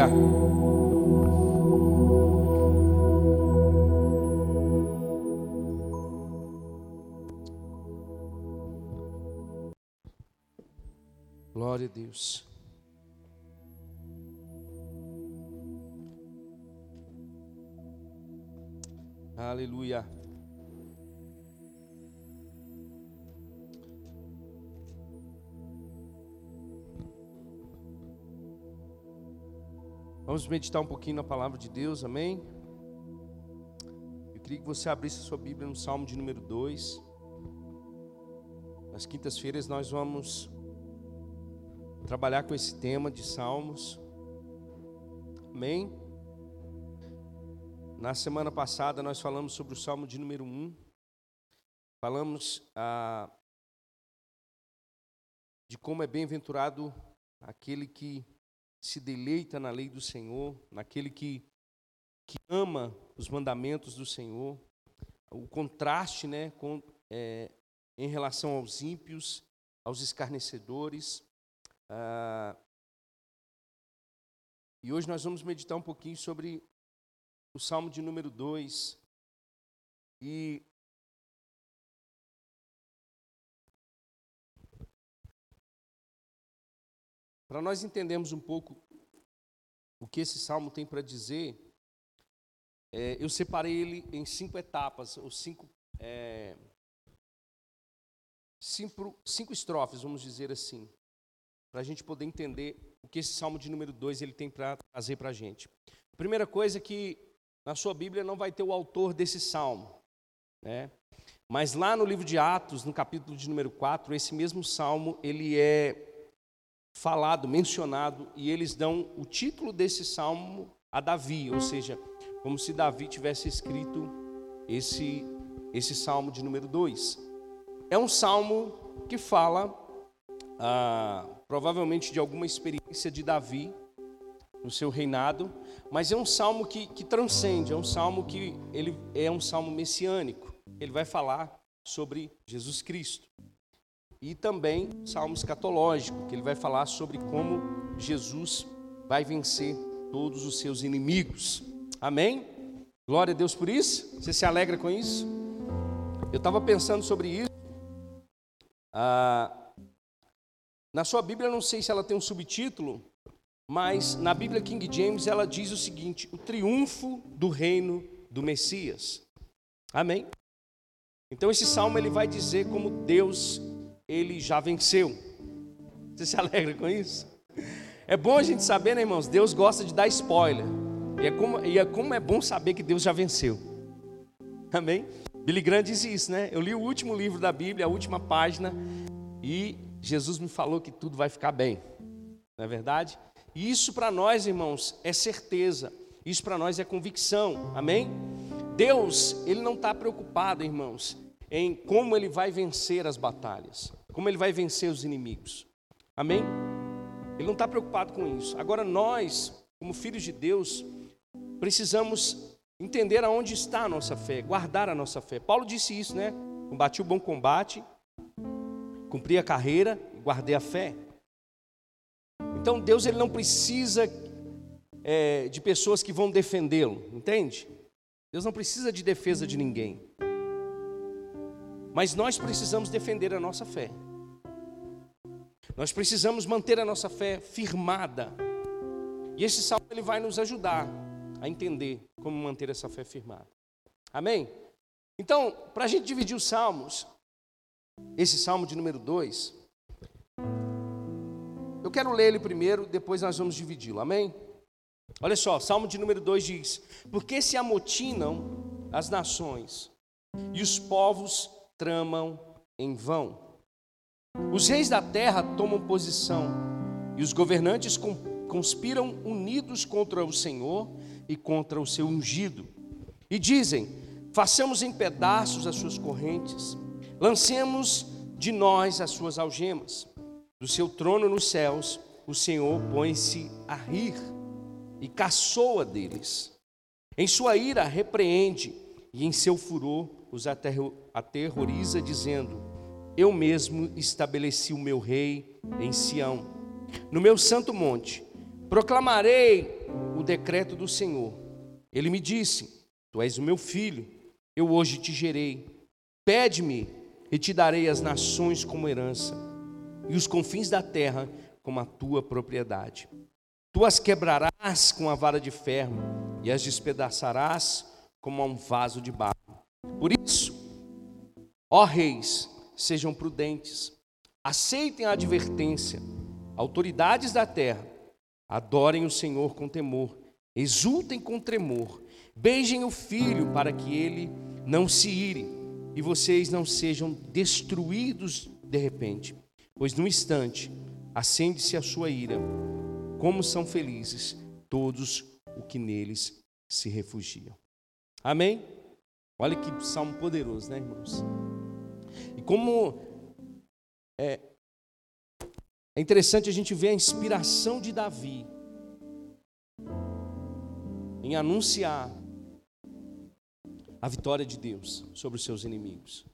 Aleluia. Glória a Deus. Aleluia. Vamos meditar um pouquinho na palavra de Deus, amém? Eu queria que você abrisse a sua Bíblia no Salmo de número 2. Nas quintas-feiras nós vamos trabalhar com esse tema de Salmos, amém? Na semana passada nós falamos sobre o Salmo de número 1. Falamos ah, de como é bem-aventurado aquele que se deleita na lei do Senhor, naquele que, que ama os mandamentos do Senhor, o contraste né, com, é, em relação aos ímpios, aos escarnecedores. Ah, e hoje nós vamos meditar um pouquinho sobre o Salmo de número 2. E Para nós entendermos um pouco o que esse salmo tem para dizer, é, eu separei ele em cinco etapas, ou cinco, é, cinco, cinco estrofes, vamos dizer assim, para a gente poder entender o que esse salmo de número 2 ele tem para trazer para a gente. Primeira coisa é que na sua Bíblia não vai ter o autor desse salmo, né? Mas lá no livro de Atos, no capítulo de número 4, esse mesmo salmo, ele é falado, mencionado, e eles dão o título desse salmo a Davi, ou seja, como se Davi tivesse escrito esse, esse salmo de número 2. É um salmo que fala, ah, provavelmente, de alguma experiência de Davi no seu reinado, mas é um salmo que, que transcende, é um salmo que ele é um salmo messiânico. Ele vai falar sobre Jesus Cristo e também salmo escatológico, que ele vai falar sobre como Jesus vai vencer todos os seus inimigos. Amém? Glória a Deus por isso. Você se alegra com isso? Eu estava pensando sobre isso. Ah, na sua Bíblia, não sei se ela tem um subtítulo, mas na Bíblia King James ela diz o seguinte: o triunfo do reino do Messias. Amém? Então esse salmo ele vai dizer como Deus ele já venceu. Você se alegra com isso? É bom a gente saber, né, irmãos? Deus gosta de dar spoiler. E é como, e é, como é bom saber que Deus já venceu. Amém? Billy Graham diz isso, né? Eu li o último livro da Bíblia, a última página, e Jesus me falou que tudo vai ficar bem. Não é verdade? E isso para nós, irmãos, é certeza. Isso para nós é convicção. Amém? Deus, Ele não está preocupado, irmãos, em como Ele vai vencer as batalhas como ele vai vencer os inimigos. Amém? Ele não está preocupado com isso. Agora, nós, como filhos de Deus, precisamos entender aonde está a nossa fé, guardar a nossa fé. Paulo disse isso, né? Combati o bom combate, cumpri a carreira guardei a fé. Então, Deus ele não precisa é, de pessoas que vão defendê-lo, entende? Deus não precisa de defesa de ninguém. Mas nós precisamos defender a nossa fé. Nós precisamos manter a nossa fé firmada. E esse salmo ele vai nos ajudar a entender como manter essa fé firmada. Amém? Então, para a gente dividir os salmos, esse salmo de número 2, eu quero ler ele primeiro, depois nós vamos dividi-lo. Amém? Olha só, salmo de número 2 diz: Porque se amotinam as nações e os povos tramam em vão. Os reis da terra tomam posição e os governantes conspiram unidos contra o Senhor e contra o seu ungido. E dizem: façamos em pedaços as suas correntes, lancemos de nós as suas algemas. Do seu trono nos céus, o Senhor põe-se a rir e caçoa deles. Em sua ira, repreende e em seu furor os aterroriza, dizendo: Eu mesmo estabeleci o meu rei em Sião, no meu santo monte. Proclamarei o decreto do Senhor. Ele me disse: Tu és o meu filho, eu hoje te gerei. Pede-me e te darei as nações como herança, e os confins da terra como a tua propriedade. Tu as quebrarás com a vara de ferro, e as despedaçarás como a um vaso de barro. Por isso, ó reis, sejam prudentes, aceitem a advertência, autoridades da terra, adorem o Senhor com temor, exultem com tremor, beijem o filho para que ele não se ire e vocês não sejam destruídos de repente, pois no instante acende-se a sua ira. Como são felizes todos os que neles se refugiam. Amém? Olha que salmo poderoso, né, irmãos? E como é, é interessante a gente ver a inspiração de Davi em anunciar a vitória de Deus sobre os seus inimigos.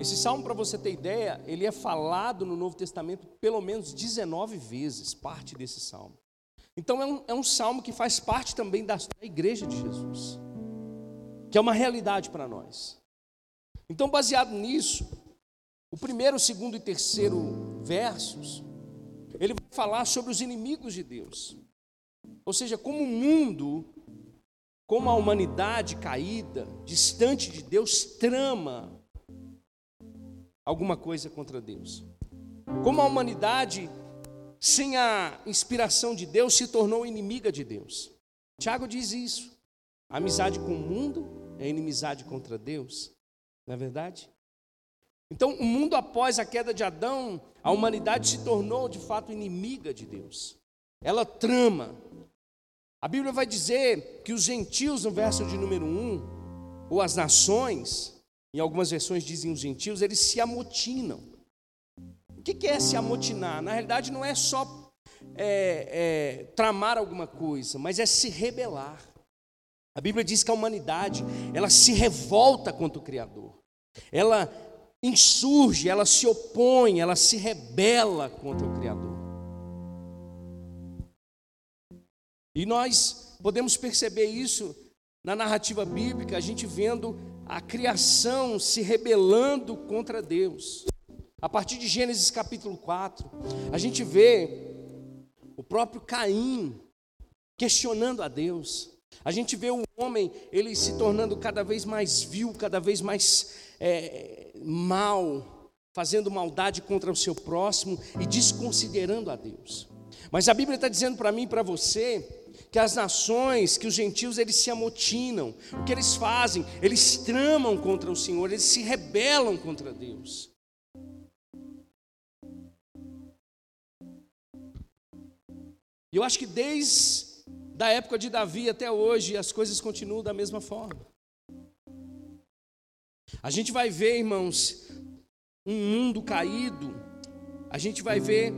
Esse salmo, para você ter ideia, ele é falado no Novo Testamento pelo menos 19 vezes, parte desse salmo. Então é um, é um salmo que faz parte também da, da igreja de Jesus, que é uma realidade para nós. Então, baseado nisso, o primeiro, segundo e terceiro versos, ele vai falar sobre os inimigos de Deus. Ou seja, como o mundo, como a humanidade caída, distante de Deus, trama alguma coisa contra Deus. Como a humanidade, sem a inspiração de Deus, se tornou inimiga de Deus. Tiago diz isso. A amizade com o mundo é inimizade contra Deus. Não é verdade? Então, o mundo após a queda de Adão, a humanidade se tornou de fato inimiga de Deus. Ela trama. A Bíblia vai dizer que os gentios, no verso de número 1, ou as nações, em algumas versões dizem os gentios, eles se amotinam. O que é se amotinar? Na realidade, não é só é, é, tramar alguma coisa, mas é se rebelar. A Bíblia diz que a humanidade ela se revolta contra o Criador. Ela insurge, ela se opõe, ela se rebela contra o Criador. E nós podemos perceber isso na narrativa bíblica, a gente vendo a criação se rebelando contra Deus. A partir de Gênesis capítulo 4, a gente vê o próprio Caim questionando a Deus. A gente vê o homem, ele se tornando cada vez mais vil, cada vez mais é, mal, fazendo maldade contra o seu próximo e desconsiderando a Deus. Mas a Bíblia está dizendo para mim e para você que as nações, que os gentios, eles se amotinam. O que eles fazem? Eles tramam contra o Senhor, eles se rebelam contra Deus. E eu acho que desde da época de Davi até hoje as coisas continuam da mesma forma. A gente vai ver, irmãos, um mundo caído, a gente vai ver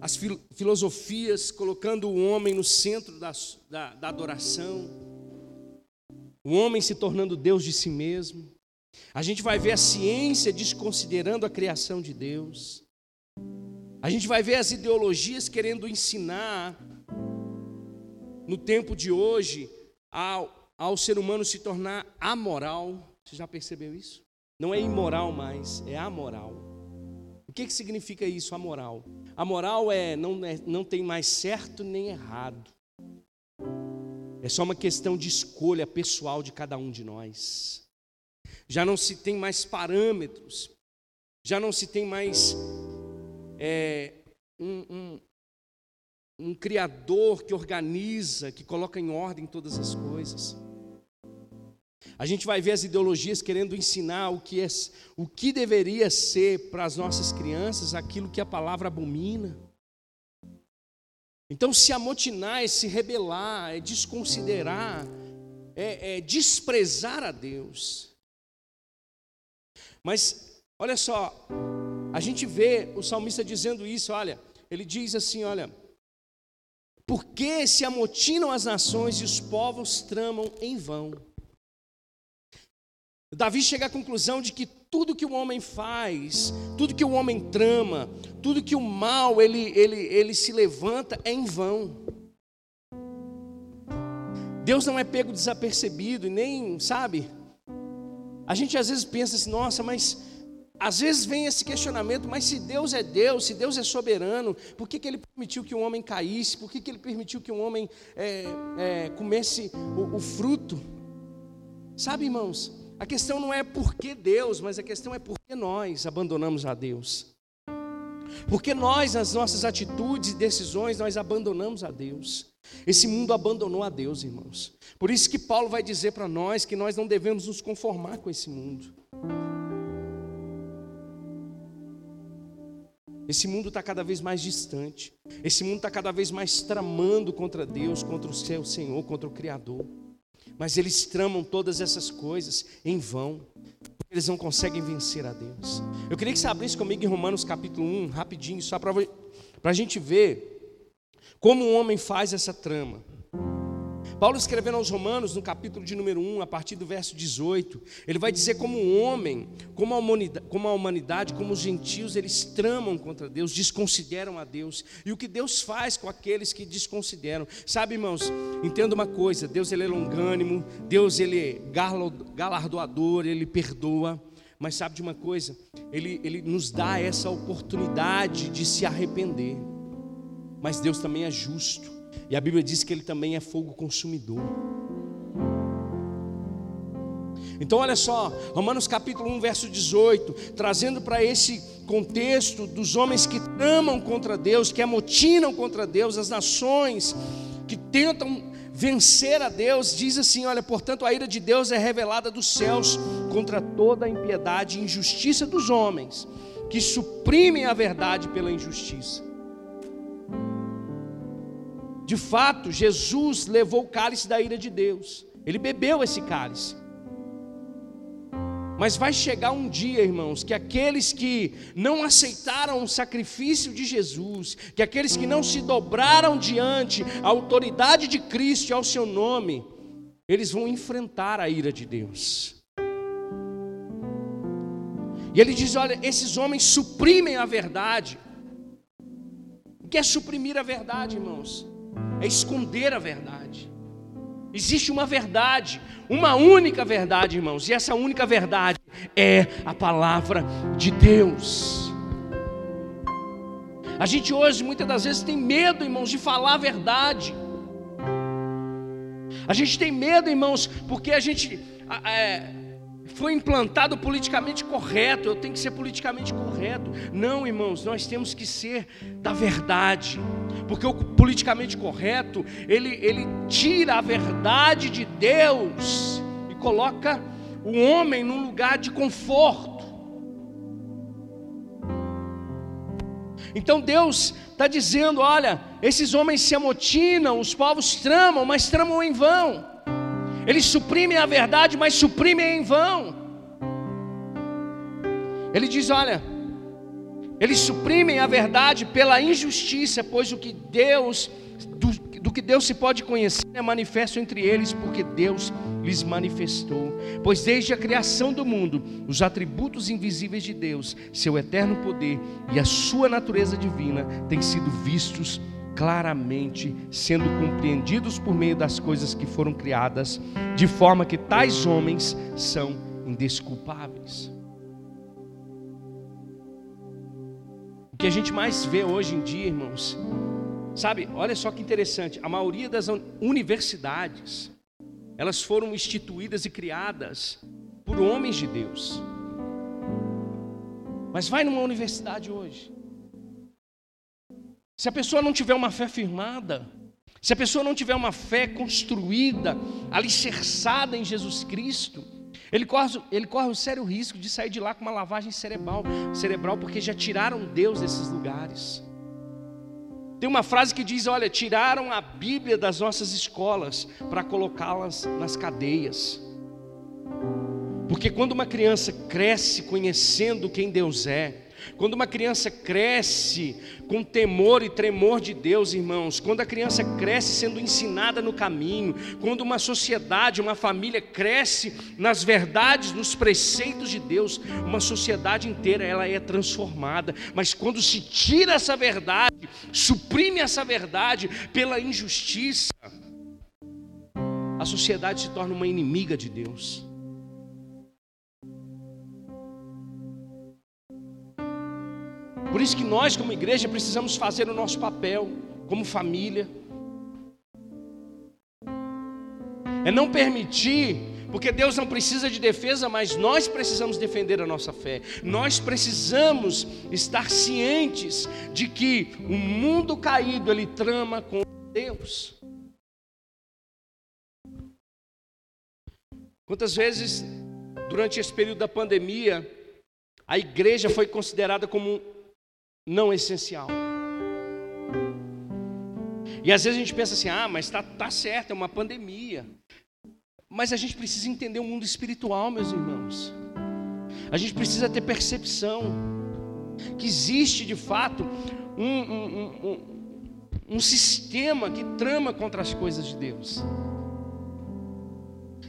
as filosofias colocando o homem no centro da, da, da adoração, o homem se tornando Deus de si mesmo, a gente vai ver a ciência desconsiderando a criação de Deus, a gente vai ver as ideologias querendo ensinar, no tempo de hoje, ao, ao ser humano se tornar amoral. Você já percebeu isso? Não é imoral mais, é amoral. O que, que significa isso, amoral? A moral é não, é não tem mais certo nem errado. É só uma questão de escolha pessoal de cada um de nós. Já não se tem mais parâmetros, já não se tem mais é, um, um, um Criador que organiza, que coloca em ordem todas as coisas. A gente vai ver as ideologias querendo ensinar o que, é, o que deveria ser para as nossas crianças aquilo que a palavra abomina. Então, se amotinar é se rebelar, é desconsiderar, é, é desprezar a Deus. Mas, olha só, a gente vê o salmista dizendo isso, olha, ele diz assim: olha, por que se amotinam as nações e os povos tramam em vão? Davi chega à conclusão de que tudo que o homem faz, tudo que o homem trama, tudo que o mal ele, ele, ele se levanta é em vão. Deus não é pego desapercebido nem, sabe? A gente às vezes pensa assim, nossa, mas às vezes vem esse questionamento, mas se Deus é Deus, se Deus é soberano, por que, que Ele permitiu que um homem caísse? Por que, que Ele permitiu que um homem é, é, comesse o, o fruto? Sabe, irmãos, a questão não é por que Deus, mas a questão é por que nós abandonamos a Deus. Porque nós, nas nossas atitudes e decisões, nós abandonamos a Deus. Esse mundo abandonou a Deus, irmãos. Por isso que Paulo vai dizer para nós que nós não devemos nos conformar com esse mundo. Esse mundo está cada vez mais distante. Esse mundo está cada vez mais tramando contra Deus, contra o seu Senhor, contra o Criador. Mas eles tramam todas essas coisas em vão. Eles não conseguem vencer a Deus. Eu queria que você abrisse comigo em Romanos capítulo 1, rapidinho, só para a gente ver como um homem faz essa trama. Paulo escrevendo aos Romanos, no capítulo de número 1, a partir do verso 18, ele vai dizer como um homem, como a, humanidade, como a humanidade, como os gentios, eles tramam contra Deus, desconsideram a Deus, e o que Deus faz com aqueles que desconsideram. Sabe, irmãos, entenda uma coisa, Deus ele é longânimo, Deus ele é galardoador, ele perdoa, mas sabe de uma coisa? Ele, ele nos dá essa oportunidade de se arrepender, mas Deus também é justo. E a Bíblia diz que ele também é fogo consumidor. Então, olha só, Romanos capítulo 1, verso 18, trazendo para esse contexto dos homens que tramam contra Deus, que amotinam contra Deus, as nações que tentam vencer a Deus, diz assim: olha, portanto, a ira de Deus é revelada dos céus contra toda a impiedade e injustiça dos homens, que suprimem a verdade pela injustiça. De fato, Jesus levou o cálice da ira de Deus. Ele bebeu esse cálice. Mas vai chegar um dia, irmãos, que aqueles que não aceitaram o sacrifício de Jesus, que aqueles que não se dobraram diante a autoridade de Cristo e ao seu nome, eles vão enfrentar a ira de Deus. E ele diz: olha, esses homens suprimem a verdade. O que é suprimir a verdade, irmãos? É esconder a verdade. Existe uma verdade, uma única verdade, irmãos, e essa única verdade é a palavra de Deus. A gente hoje muitas das vezes tem medo, irmãos, de falar a verdade. A gente tem medo, irmãos, porque a gente é, foi implantado politicamente correto, eu tenho que ser politicamente correto. Não, irmãos, nós temos que ser da verdade, porque o politicamente correto, ele, ele tira a verdade de Deus e coloca o homem num lugar de conforto. Então Deus está dizendo: olha, esses homens se amotinam, os povos tramam, mas tramam em vão. Eles suprimem a verdade, mas suprimem em vão. Ele diz: olha, eles suprimem a verdade pela injustiça, pois o que Deus, do, do, que Deus se pode conhecer é manifesto entre eles, porque Deus lhes manifestou. Pois desde a criação do mundo, os atributos invisíveis de Deus, seu eterno poder e a sua natureza divina têm sido vistos claramente sendo compreendidos por meio das coisas que foram criadas, de forma que tais homens são indesculpáveis. O que a gente mais vê hoje em dia, irmãos, sabe, olha só que interessante, a maioria das universidades, elas foram instituídas e criadas por homens de Deus. Mas vai numa universidade hoje, se a pessoa não tiver uma fé firmada, se a pessoa não tiver uma fé construída, alicerçada em Jesus Cristo, ele corre, ele corre o sério risco de sair de lá com uma lavagem cerebral, cerebral, porque já tiraram Deus desses lugares. Tem uma frase que diz: Olha, tiraram a Bíblia das nossas escolas para colocá-las nas cadeias. Porque quando uma criança cresce conhecendo quem Deus é, Quando uma criança cresce com temor e tremor de Deus, irmãos, quando a criança cresce sendo ensinada no caminho, quando uma sociedade, uma família cresce nas verdades, nos preceitos de Deus, uma sociedade inteira ela é transformada. Mas quando se tira essa verdade, suprime essa verdade pela injustiça, a sociedade se torna uma inimiga de Deus. Por isso que nós, como igreja, precisamos fazer o nosso papel, como família. É não permitir, porque Deus não precisa de defesa, mas nós precisamos defender a nossa fé. Nós precisamos estar cientes de que o mundo caído ele trama com Deus. Quantas vezes durante esse período da pandemia a igreja foi considerada como não essencial. E às vezes a gente pensa assim: ah, mas está tá certo, é uma pandemia. Mas a gente precisa entender o mundo espiritual, meus irmãos. A gente precisa ter percepção que existe de fato um, um, um, um sistema que trama contra as coisas de Deus.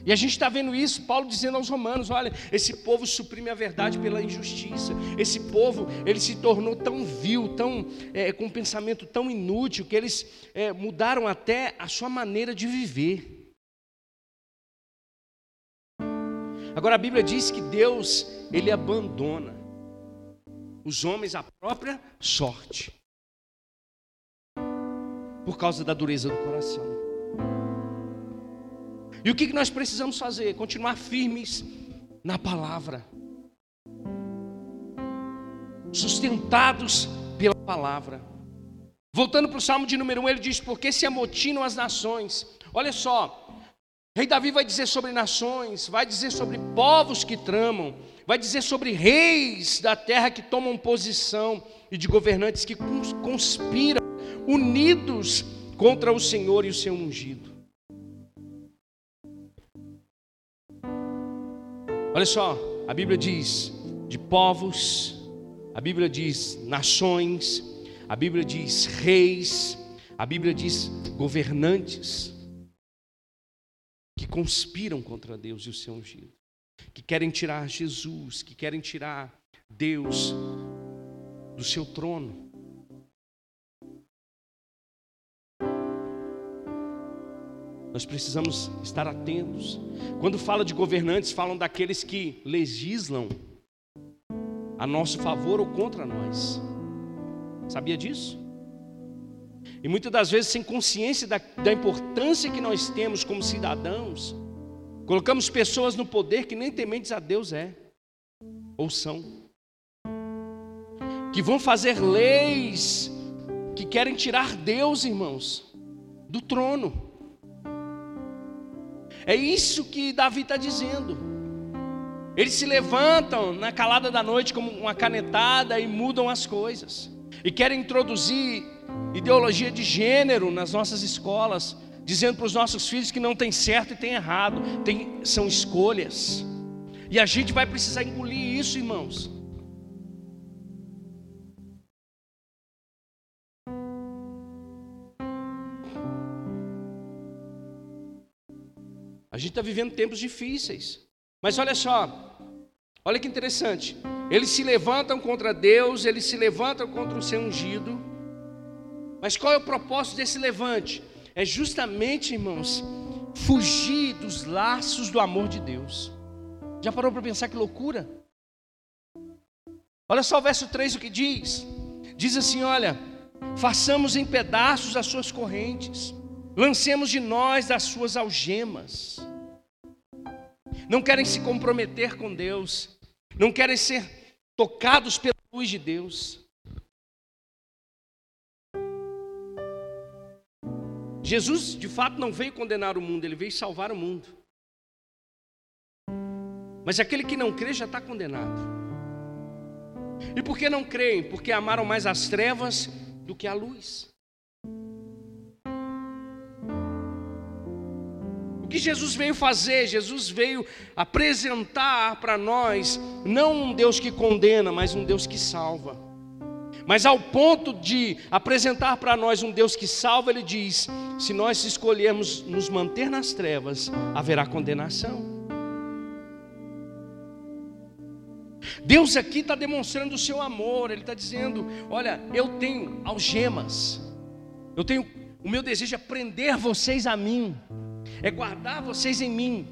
E a gente está vendo isso, Paulo dizendo aos romanos: olha, esse povo suprime a verdade pela injustiça. Esse povo, ele se tornou tão vil, tão é, com um pensamento tão inútil, que eles é, mudaram até a sua maneira de viver. Agora a Bíblia diz que Deus, ele abandona os homens à própria sorte, por causa da dureza do coração. E o que nós precisamos fazer? Continuar firmes na palavra, sustentados pela palavra. Voltando para o Salmo de número 1, ele diz: Porque se amotinam as nações. Olha só, Rei Davi vai dizer sobre nações, vai dizer sobre povos que tramam, vai dizer sobre reis da terra que tomam posição e de governantes que conspiram, unidos contra o Senhor e o seu ungido. Olha só, a Bíblia diz de povos, a Bíblia diz nações, a Bíblia diz reis, a Bíblia diz governantes que conspiram contra Deus e o seu ungido, que querem tirar Jesus, que querem tirar Deus do seu trono. Nós precisamos estar atentos. Quando fala de governantes, falam daqueles que legislam a nosso favor ou contra nós. Sabia disso? E muitas das vezes, sem consciência da, da importância que nós temos como cidadãos, colocamos pessoas no poder que nem tementes a Deus é, ou são, que vão fazer leis que querem tirar Deus, irmãos, do trono. É isso que Davi está dizendo. Eles se levantam na calada da noite como uma canetada e mudam as coisas. E querem introduzir ideologia de gênero nas nossas escolas, dizendo para os nossos filhos que não tem certo e tem errado, tem, são escolhas. E a gente vai precisar engolir isso, irmãos. Gente está vivendo tempos difíceis. Mas olha só, olha que interessante. Eles se levantam contra Deus, eles se levantam contra o seu ungido. Mas qual é o propósito desse levante? É justamente, irmãos, fugir dos laços do amor de Deus. Já parou para pensar que loucura? Olha só o verso 3 o que diz. Diz assim: olha, façamos em pedaços as suas correntes Lancemos de nós as suas algemas. Não querem se comprometer com Deus, não querem ser tocados pela luz de Deus. Jesus, de fato, não veio condenar o mundo, ele veio salvar o mundo. Mas aquele que não crê já está condenado. E por que não creem? Porque amaram mais as trevas do que a luz. Que Jesus veio fazer? Jesus veio apresentar para nós não um Deus que condena, mas um Deus que salva. Mas ao ponto de apresentar para nós um Deus que salva, ele diz: se nós escolhermos nos manter nas trevas, haverá condenação. Deus aqui está demonstrando o seu amor, Ele está dizendo: olha, eu tenho algemas, eu tenho, o meu desejo é prender vocês a mim é guardar vocês em mim.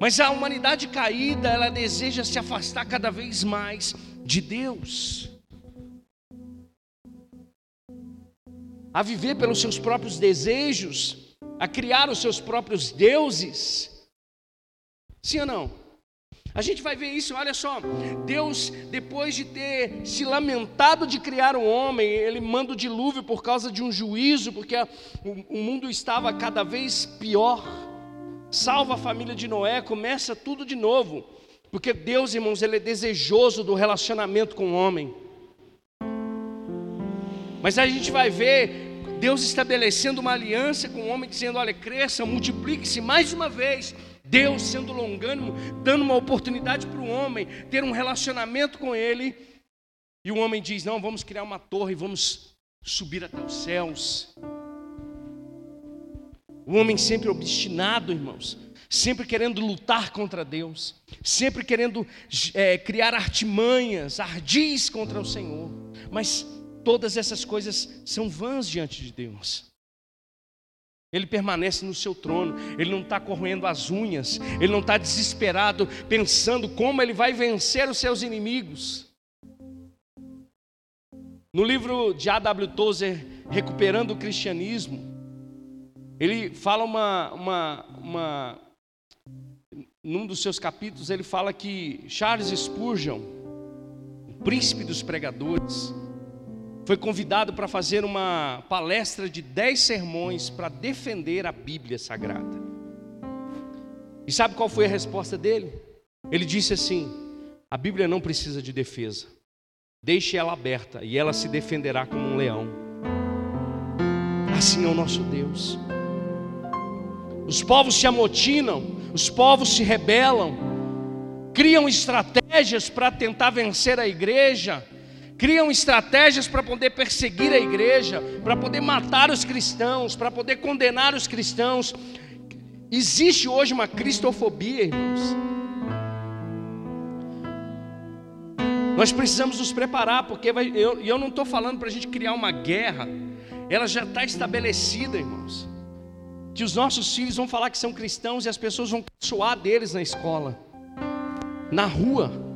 Mas a humanidade caída, ela deseja se afastar cada vez mais de Deus. A viver pelos seus próprios desejos, a criar os seus próprios deuses. Sim ou não? A gente vai ver isso, olha só. Deus, depois de ter se lamentado de criar o um homem, ele manda o dilúvio por causa de um juízo, porque o mundo estava cada vez pior. Salva a família de Noé, começa tudo de novo. Porque Deus, irmãos, ele é desejoso do relacionamento com o homem. Mas a gente vai ver Deus estabelecendo uma aliança com o homem, dizendo: olha, cresça, multiplique-se mais uma vez Deus sendo longânimo, dando uma oportunidade para o homem ter um relacionamento com Ele. E o homem diz: Não, vamos criar uma torre, vamos subir até os céus. O homem sempre obstinado, irmãos, sempre querendo lutar contra Deus, sempre querendo é, criar artimanhas, ardis contra o Senhor. Mas todas essas coisas são vãs diante de Deus. Ele permanece no seu trono, ele não está corroendo as unhas, ele não está desesperado pensando como ele vai vencer os seus inimigos. No livro de A.W. Tozer, Recuperando o Cristianismo, ele fala uma, uma, uma. Num dos seus capítulos, ele fala que Charles Spurgeon, o príncipe dos pregadores, foi convidado para fazer uma palestra de dez sermões para defender a Bíblia Sagrada. E sabe qual foi a resposta dele? Ele disse assim: a Bíblia não precisa de defesa, deixe ela aberta e ela se defenderá como um leão. Assim é o nosso Deus. Os povos se amotinam, os povos se rebelam, criam estratégias para tentar vencer a igreja criam estratégias para poder perseguir a igreja, para poder matar os cristãos, para poder condenar os cristãos. Existe hoje uma cristofobia, irmãos. Nós precisamos nos preparar, porque vai, eu, eu não estou falando para a gente criar uma guerra, ela já está estabelecida, irmãos. Que os nossos filhos vão falar que são cristãos e as pessoas vão caçoar deles na escola, na rua.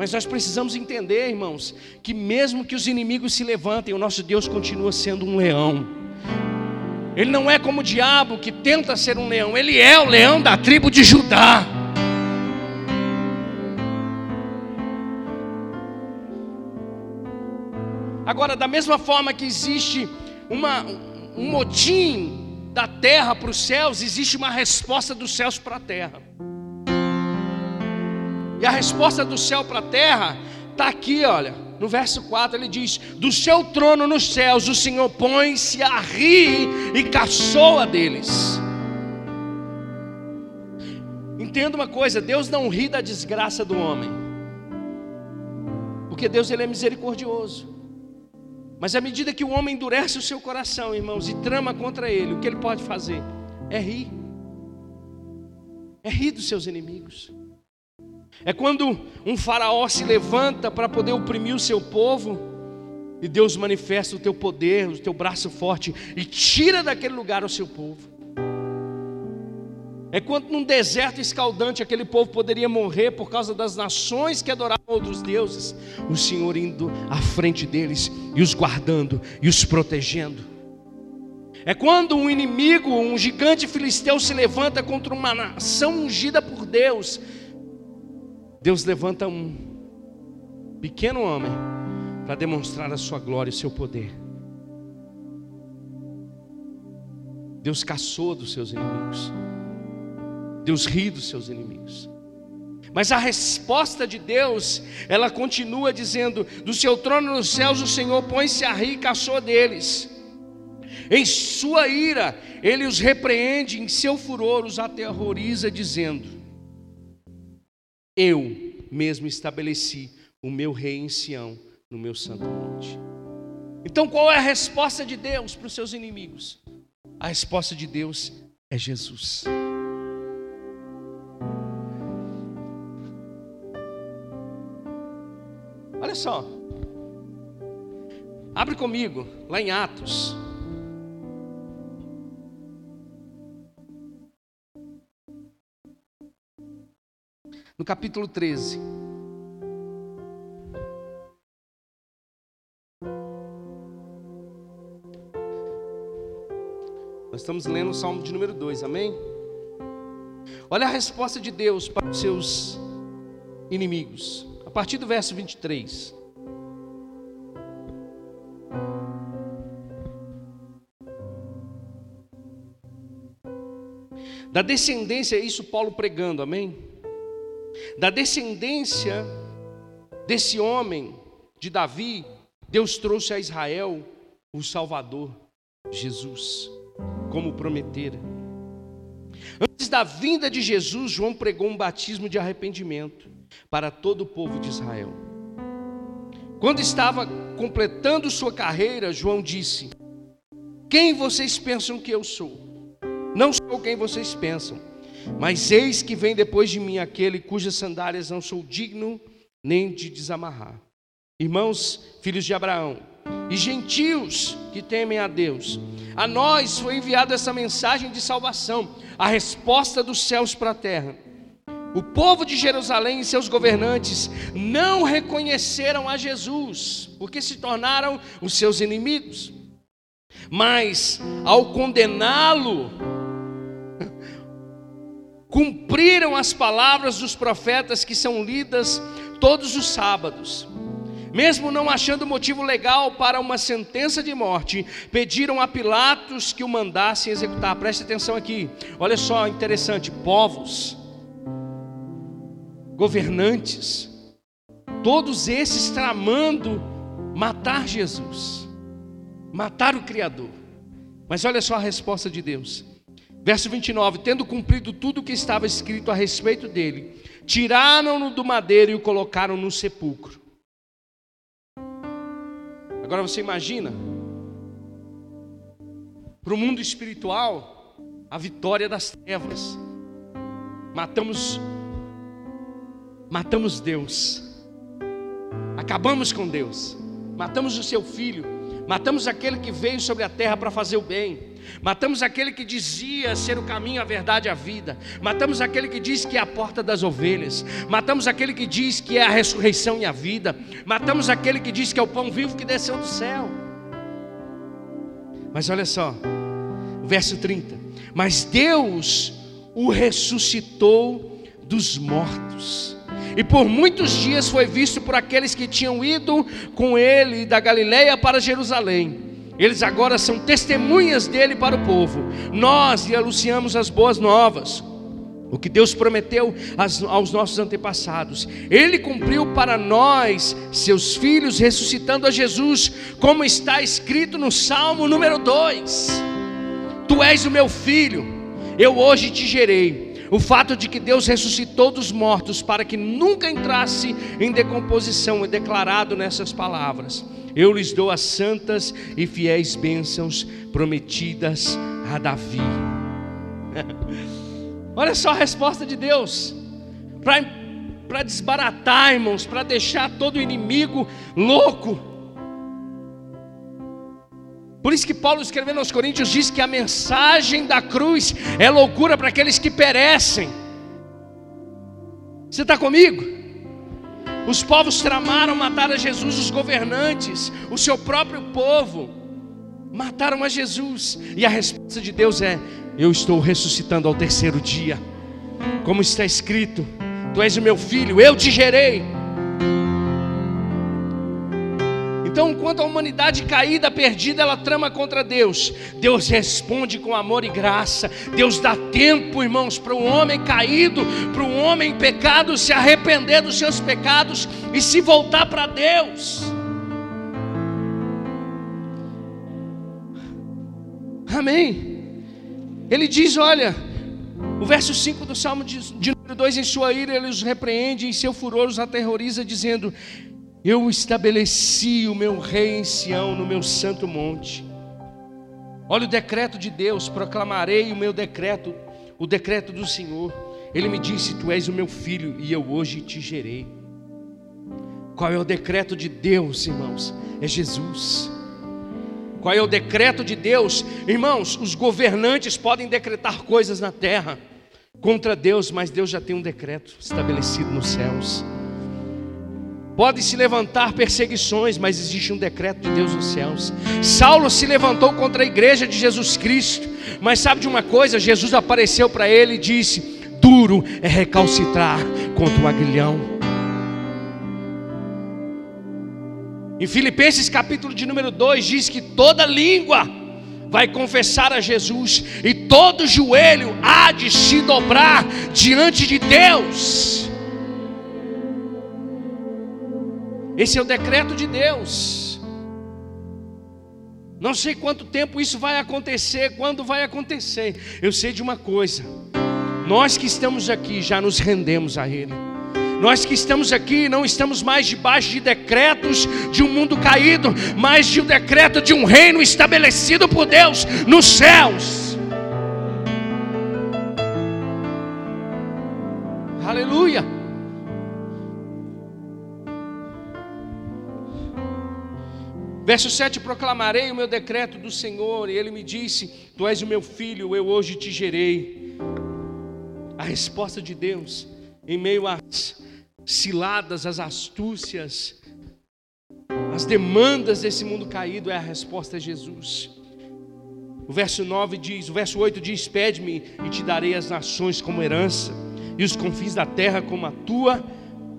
Mas nós precisamos entender, irmãos, que mesmo que os inimigos se levantem, o nosso Deus continua sendo um leão. Ele não é como o diabo que tenta ser um leão, ele é o leão da tribo de Judá. Agora, da mesma forma que existe uma, um motim da terra para os céus, existe uma resposta dos céus para a terra. E a resposta do céu para a terra está aqui, olha. No verso 4 ele diz: Do seu trono nos céus o Senhor põe-se a rir e caçoa deles. Entenda uma coisa: Deus não ri da desgraça do homem, porque Deus ele é misericordioso. Mas à medida que o homem endurece o seu coração, irmãos, e trama contra ele, o que ele pode fazer? É rir. É rir dos seus inimigos. É quando um faraó se levanta para poder oprimir o seu povo, e Deus manifesta o teu poder, o teu braço forte, e tira daquele lugar o seu povo. É quando num deserto escaldante aquele povo poderia morrer por causa das nações que adoravam outros deuses, o Senhor indo à frente deles e os guardando e os protegendo. É quando um inimigo, um gigante filisteu se levanta contra uma nação ungida por Deus, Deus levanta um pequeno homem para demonstrar a sua glória e o seu poder. Deus caçou dos seus inimigos. Deus ri dos seus inimigos. Mas a resposta de Deus, ela continua dizendo: Do seu trono nos céus o Senhor põe-se a rir e caçou deles. Em sua ira, ele os repreende, em seu furor os aterroriza, dizendo: Eu mesmo estabeleci o meu rei em Sião, no meu santo monte. Então, qual é a resposta de Deus para os seus inimigos? A resposta de Deus é Jesus. Olha só. Abre comigo, lá em Atos. Capítulo 13. Nós estamos lendo o Salmo de número 2, amém? Olha a resposta de Deus para os seus inimigos. A partir do verso 23. Da descendência, isso Paulo pregando, amém? Da descendência desse homem, de Davi, Deus trouxe a Israel o Salvador, Jesus, como prometera. Antes da vinda de Jesus, João pregou um batismo de arrependimento para todo o povo de Israel. Quando estava completando sua carreira, João disse: Quem vocês pensam que eu sou? Não sou quem vocês pensam, mas eis que vem depois de mim aquele cujas sandálias não sou digno nem de desamarrar. Irmãos, filhos de Abraão, e gentios que temem a Deus, a nós foi enviada essa mensagem de salvação, a resposta dos céus para a terra. O povo de Jerusalém e seus governantes não reconheceram a Jesus, porque se tornaram os seus inimigos. Mas, ao condená-lo, cumpriram as palavras dos profetas que são lidas todos os sábados. Mesmo não achando motivo legal para uma sentença de morte, pediram a Pilatos que o mandasse executar. Preste atenção aqui, olha só interessante: povos governantes, todos esses tramando matar Jesus, matar o Criador. Mas olha só a resposta de Deus. Verso 29: Tendo cumprido tudo o que estava escrito a respeito dele, tiraram-no do madeiro e o colocaram no sepulcro. Agora você imagina, para o mundo espiritual, a vitória das trevas. Matamos matamos Deus, acabamos com Deus, matamos o seu filho, matamos aquele que veio sobre a terra para fazer o bem, matamos aquele que dizia ser o caminho, a verdade e a vida, matamos aquele que diz que é a porta das ovelhas, matamos aquele que diz que é a ressurreição e a vida, matamos aquele que diz que é o pão vivo que desceu do céu. Mas olha só, verso 30: Mas Deus o ressuscitou dos mortos. E por muitos dias foi visto por aqueles que tinham ido com ele da Galiléia para Jerusalém. Eles agora são testemunhas dele para o povo. Nós lhe anunciamos as boas novas, o que Deus prometeu aos nossos antepassados. Ele cumpriu para nós, seus filhos, ressuscitando a Jesus, como está escrito no Salmo número 2: Tu és o meu filho, eu hoje te gerei. O fato de que Deus ressuscitou dos mortos para que nunca entrasse em decomposição é declarado nessas palavras. Eu lhes dou as santas e fiéis bênçãos prometidas a Davi. Olha só a resposta de Deus. Para desbaratar, irmãos, para deixar todo inimigo louco por isso que Paulo escrevendo aos Coríntios diz que a mensagem da cruz é loucura para aqueles que perecem. Você está comigo? Os povos tramaram matar a Jesus, os governantes, o seu próprio povo, mataram a Jesus, e a resposta de Deus é: Eu estou ressuscitando ao terceiro dia, como está escrito: Tu és o meu filho, eu te gerei. Então, enquanto a humanidade caída, perdida, ela trama contra Deus, Deus responde com amor e graça. Deus dá tempo, irmãos, para o homem caído, para o homem em pecado se arrepender dos seus pecados e se voltar para Deus. Amém. Ele diz: olha, o verso 5 do Salmo de, de número 2: Em sua ira ele os repreende, em seu furor os aterroriza, dizendo: Eu estabeleci o meu rei em Sião, no meu santo monte. Olha o decreto de Deus, proclamarei o meu decreto, o decreto do Senhor. Ele me disse: Tu és o meu filho, e eu hoje te gerei. Qual é o decreto de Deus, irmãos? É Jesus. Qual é o decreto de Deus? Irmãos, os governantes podem decretar coisas na terra contra Deus, mas Deus já tem um decreto estabelecido nos céus. Pode se levantar perseguições, mas existe um decreto de Deus nos céus. Saulo se levantou contra a igreja de Jesus Cristo, mas sabe de uma coisa? Jesus apareceu para ele e disse: Duro é recalcitrar contra o aguilhão. Em Filipenses capítulo de número 2 diz que toda língua vai confessar a Jesus e todo joelho há de se dobrar diante de Deus. Esse é o decreto de Deus. Não sei quanto tempo isso vai acontecer, quando vai acontecer. Eu sei de uma coisa: nós que estamos aqui já nos rendemos a Ele. Nós que estamos aqui não estamos mais debaixo de decretos de um mundo caído, mas de um decreto de um reino estabelecido por Deus nos céus. Aleluia. Verso 7: Proclamarei o meu decreto do Senhor, e ele me disse: Tu és o meu filho, eu hoje te gerei. A resposta de Deus, em meio às ciladas, as astúcias, as demandas desse mundo caído, é a resposta a Jesus. O verso 9 diz, o verso 8 diz: Pede-me e te darei as nações como herança, e os confins da terra como a tua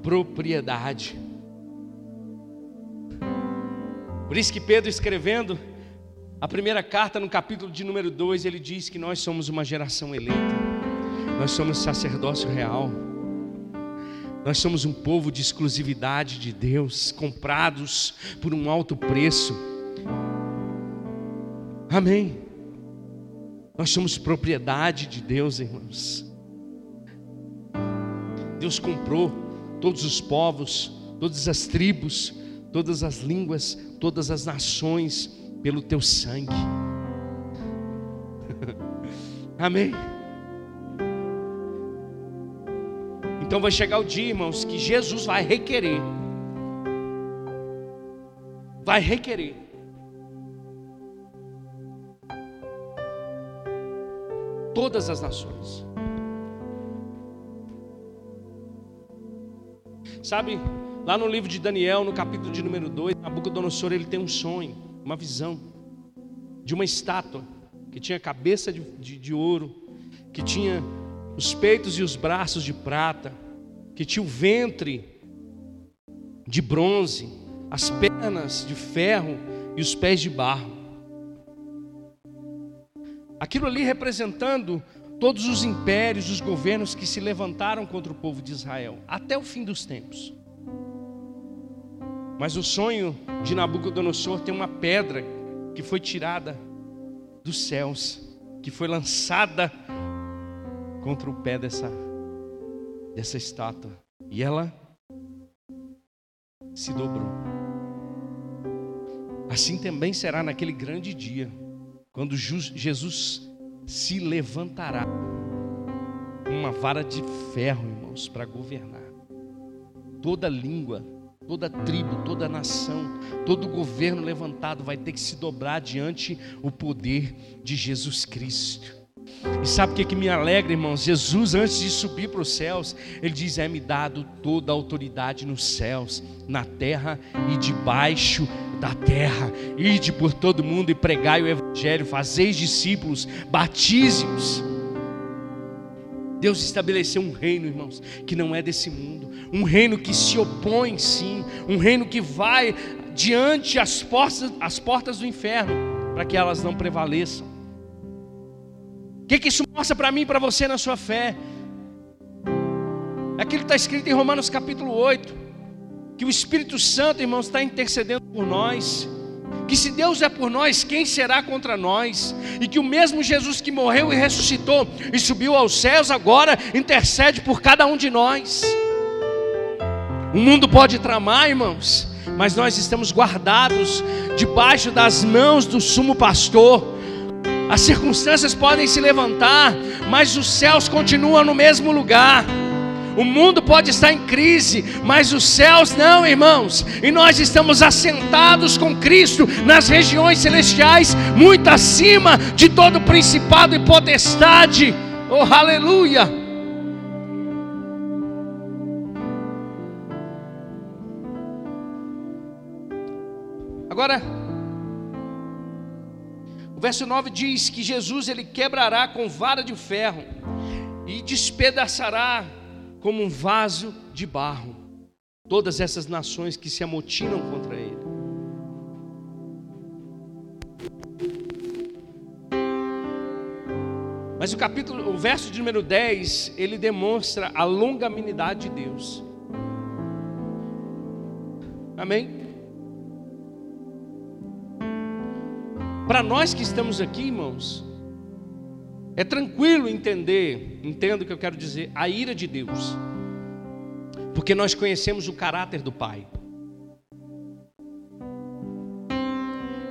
propriedade. Por isso que Pedro escrevendo a primeira carta no capítulo de número 2, ele diz que nós somos uma geração eleita. Nós somos sacerdócio real. Nós somos um povo de exclusividade de Deus, comprados por um alto preço. Amém. Nós somos propriedade de Deus, irmãos. Deus comprou todos os povos, todas as tribos, todas as línguas, todas as nações pelo teu sangue. Amém. Então vai chegar o dia, irmãos, que Jesus vai requerer. Vai requerer. Todas as nações. Sabe, lá no livro de Daniel, no capítulo de número 2, Nabucodonosor ele tem um sonho, uma visão de uma estátua que tinha cabeça de, de, de ouro, que tinha os peitos e os braços de prata, que tinha o ventre de bronze, as pernas de ferro e os pés de barro. Aquilo ali representando todos os impérios, os governos que se levantaram contra o povo de Israel, até o fim dos tempos. Mas o sonho de Nabucodonosor tem uma pedra que foi tirada dos céus, que foi lançada contra o pé dessa, dessa estátua. E ela se dobrou. Assim também será naquele grande dia, quando Jesus se levantará com uma vara de ferro, irmãos, para governar. Toda língua, toda tribo, toda nação, todo governo levantado vai ter que se dobrar diante o poder de Jesus Cristo. E sabe o que, que me alegra, irmãos? Jesus, antes de subir para os céus, ele diz: É-me dado toda a autoridade nos céus, na terra e debaixo da terra. Ide por todo mundo e pregai o Evangelho, fazeis discípulos, batize-os. Deus estabeleceu um reino, irmãos, que não é desse mundo, um reino que se opõe, sim, um reino que vai diante as portas, as portas do inferno, para que elas não prevaleçam. Que, que isso mostra para mim e para você na sua fé? É aquilo que está escrito em Romanos capítulo 8, que o Espírito Santo, irmãos, está intercedendo por nós, que se Deus é por nós, quem será contra nós? E que o mesmo Jesus que morreu e ressuscitou e subiu aos céus agora intercede por cada um de nós. O mundo pode tramar, irmãos, mas nós estamos guardados debaixo das mãos do sumo pastor. As circunstâncias podem se levantar, mas os céus continuam no mesmo lugar. O mundo pode estar em crise, mas os céus não, irmãos. E nós estamos assentados com Cristo nas regiões celestiais, muito acima de todo principado e potestade. Oh, aleluia! Agora, o verso 9 diz que Jesus ele quebrará com vara de ferro e despedaçará como um vaso de barro todas essas nações que se amotinam contra ele. Mas o capítulo, o verso de número 10, ele demonstra a longanimidade de Deus. Amém? Para nós que estamos aqui, irmãos, é tranquilo entender, entendo o que eu quero dizer, a ira de Deus, porque nós conhecemos o caráter do Pai.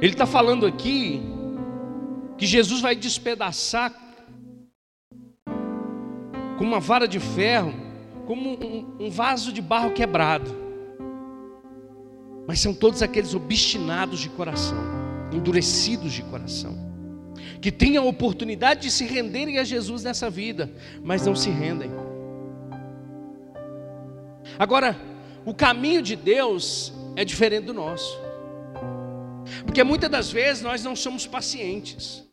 Ele está falando aqui que Jesus vai despedaçar com uma vara de ferro, como um, um vaso de barro quebrado. Mas são todos aqueles obstinados de coração, endurecidos de coração que têm a oportunidade de se renderem a Jesus nessa vida, mas não se rendem. Agora, o caminho de Deus é diferente do nosso, porque muitas das vezes nós não somos pacientes,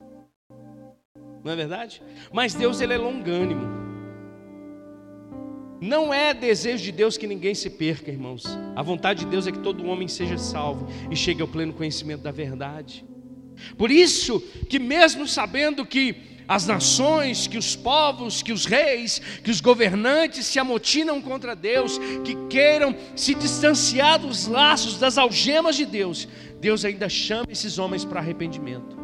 não é verdade? Mas Deus ele é longânimo. Não é desejo de Deus que ninguém se perca, irmãos. A vontade de Deus é que todo homem seja salvo e chegue ao pleno conhecimento da verdade. Por isso que mesmo sabendo que as nações, que os povos, que os reis, que os governantes se amotinam contra Deus, que queiram se distanciar dos laços, das algemas de Deus, Deus ainda chama esses homens para arrependimento.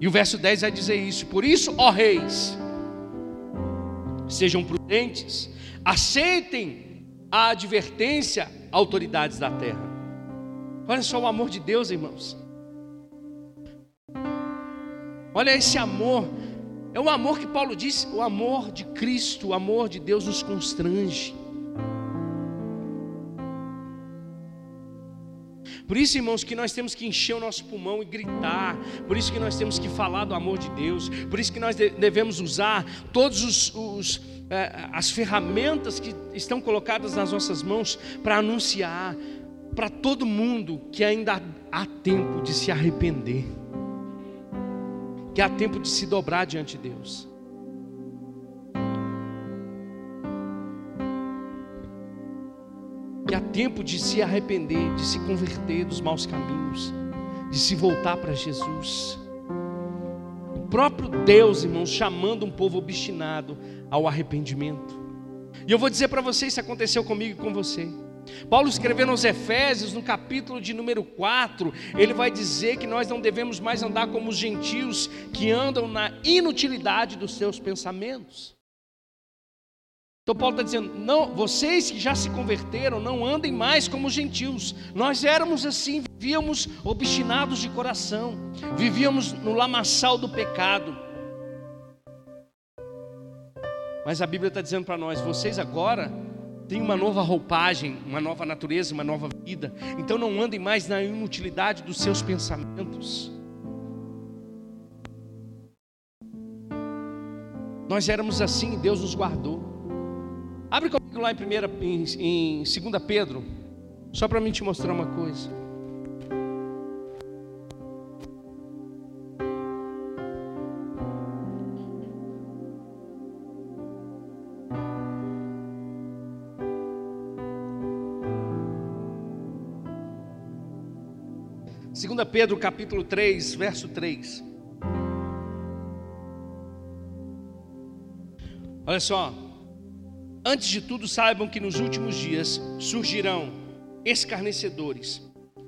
E o verso 10 vai dizer isso: Por isso, ó reis, sejam prudentes, aceitem a advertência, autoridades da terra. Olha só o amor de Deus, irmãos. Olha esse amor. É o amor que Paulo disse, o amor de Cristo, o amor de Deus nos constrange. Por isso, irmãos, que nós temos que encher o nosso pulmão e gritar. Por isso que nós temos que falar do amor de Deus. Por isso que nós devemos usar todos os, os eh, as ferramentas que estão colocadas nas nossas mãos para anunciar, para todo mundo que ainda há tempo de se arrepender, que há tempo de se dobrar diante de Deus. Que há tempo de se arrepender, de se converter dos maus caminhos, de se voltar para Jesus. O próprio Deus, irmãos, chamando um povo obstinado ao arrependimento. E eu vou dizer para vocês se aconteceu comigo e com você. Paulo escrevendo aos Efésios, no capítulo de número 4, ele vai dizer que nós não devemos mais andar como os gentios que andam na inutilidade dos seus pensamentos. Então Paulo está dizendo: não, vocês que já se converteram, não andem mais como os gentios. Nós éramos assim, vivíamos obstinados de coração, vivíamos no lamaçal do pecado. Mas a Bíblia está dizendo para nós: vocês agora tem uma nova roupagem, uma nova natureza, uma nova vida. Então não andem mais na inutilidade dos seus pensamentos. Nós éramos assim e Deus nos guardou. Abre comigo lá em, primeira, em, em 2 Pedro, só para mim te mostrar uma coisa. 2 Pedro capítulo 3, verso 3. Olha só. Antes de tudo, saibam que nos últimos dias surgirão escarnecedores,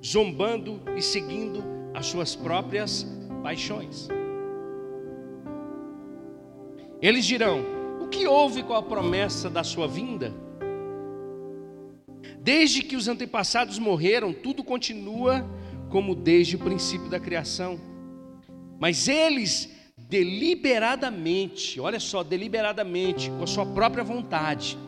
zombando e seguindo as suas próprias paixões. Eles dirão: O que houve com a promessa da sua vinda? Desde que os antepassados morreram, tudo continua como desde o princípio da criação. Mas eles deliberadamente, olha só, deliberadamente, com a sua própria vontade,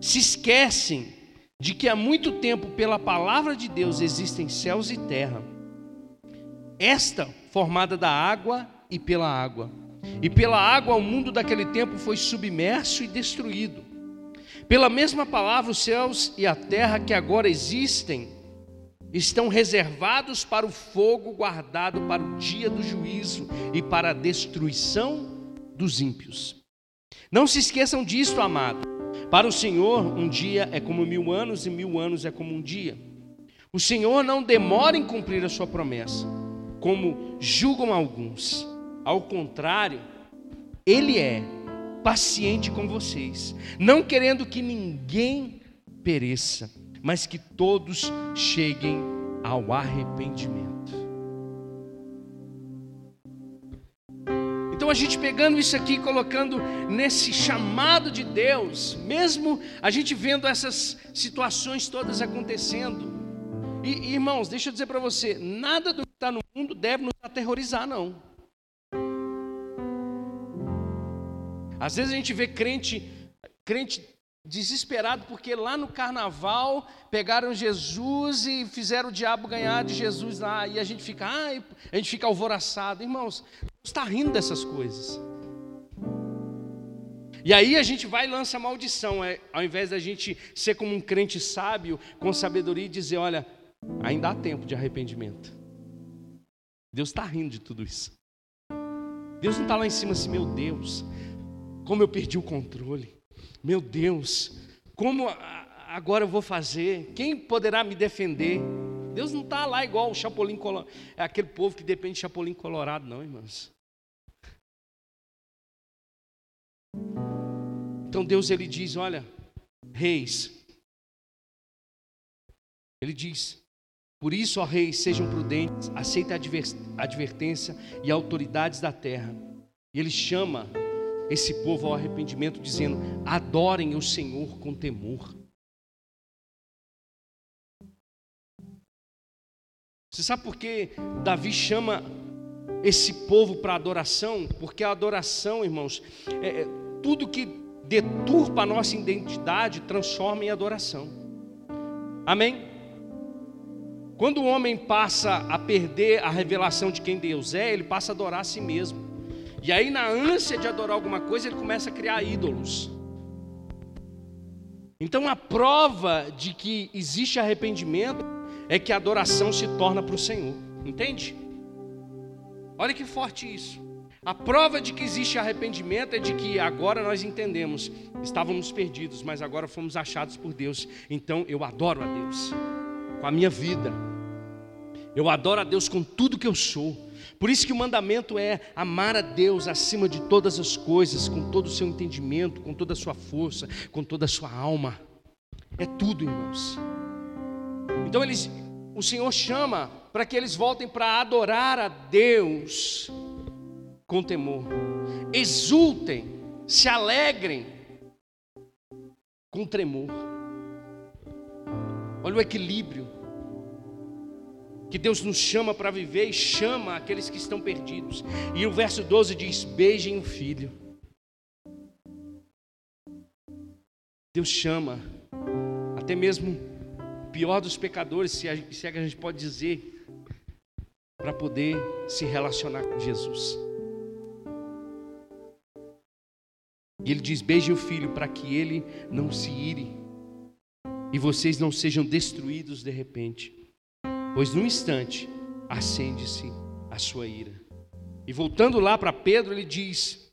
se esquecem de que há muito tempo, pela palavra de Deus, existem céus e terra. Esta formada da água e pela água. E pela água o mundo daquele tempo foi submerso e destruído. Pela mesma palavra, os céus e a terra que agora existem estão reservados para o fogo guardado para o dia do juízo e para a destruição dos ímpios. Não se esqueçam disto, amado. Para o Senhor, um dia é como mil anos e mil anos é como um dia. O Senhor não demora em cumprir a sua promessa, como julgam alguns. Ao contrário, Ele é paciente com vocês, não querendo que ninguém pereça, mas que todos cheguem ao arrependimento. Então a gente pegando isso aqui, colocando nesse chamado de Deus, mesmo a gente vendo essas situações todas acontecendo, e irmãos, deixa eu dizer para você, nada do que está no mundo deve nos aterrorizar, não. Às vezes a gente vê crente, crente desesperado porque lá no carnaval pegaram Jesus e fizeram o diabo ganhar de Jesus lá e a gente fica, ai, a gente fica alvoroçado, irmãos, está rindo dessas coisas. E aí a gente vai e lança maldição, é, ao invés da gente ser como um crente sábio, com sabedoria e dizer, olha, ainda há tempo de arrependimento. Deus está rindo de tudo isso. Deus não está lá em cima assim, meu Deus, como eu perdi o controle. Meu Deus, como agora eu vou fazer? Quem poderá me defender? Deus não está lá igual o Chapolin Colorado. É aquele povo que depende de Chapolin Colorado, não, irmãos. Então Deus ele diz: olha, reis. Ele diz: por isso, ó reis, sejam prudentes, aceitem a advertência e autoridades da terra. E ele chama esse povo ao arrependimento, dizendo: adorem o Senhor com temor. Você sabe por que Davi chama esse povo para adoração? Porque a adoração, irmãos, é, é tudo que deturpa a nossa identidade transforma em adoração. Amém? Quando o homem passa a perder a revelação de quem Deus é, ele passa a adorar a si mesmo. E aí, na ânsia de adorar alguma coisa, ele começa a criar ídolos. Então, a prova de que existe arrependimento é que a adoração se torna para o Senhor. Entende? Olha que forte isso. A prova de que existe arrependimento é de que agora nós entendemos, estávamos perdidos, mas agora fomos achados por Deus. Então eu adoro a Deus com a minha vida. Eu adoro a Deus com tudo que eu sou. Por isso que o mandamento é amar a Deus acima de todas as coisas, com todo o seu entendimento, com toda a sua força, com toda a sua alma. É tudo, irmãos. Então eles, o Senhor chama para que eles voltem para adorar a Deus com temor. Exultem, se alegrem com tremor. Olha o equilíbrio que Deus nos chama para viver e chama aqueles que estão perdidos. E o verso 12 diz: Beijem o filho. Deus chama, até mesmo o pior dos pecadores, se, é que a gente pode dizer, para poder se relacionar com Jesus. E ele diz: Beijem o filho para que ele não se ire e vocês não sejam destruídos de repente pois num instante acende-se a sua ira. E voltando lá para Pedro, ele diz: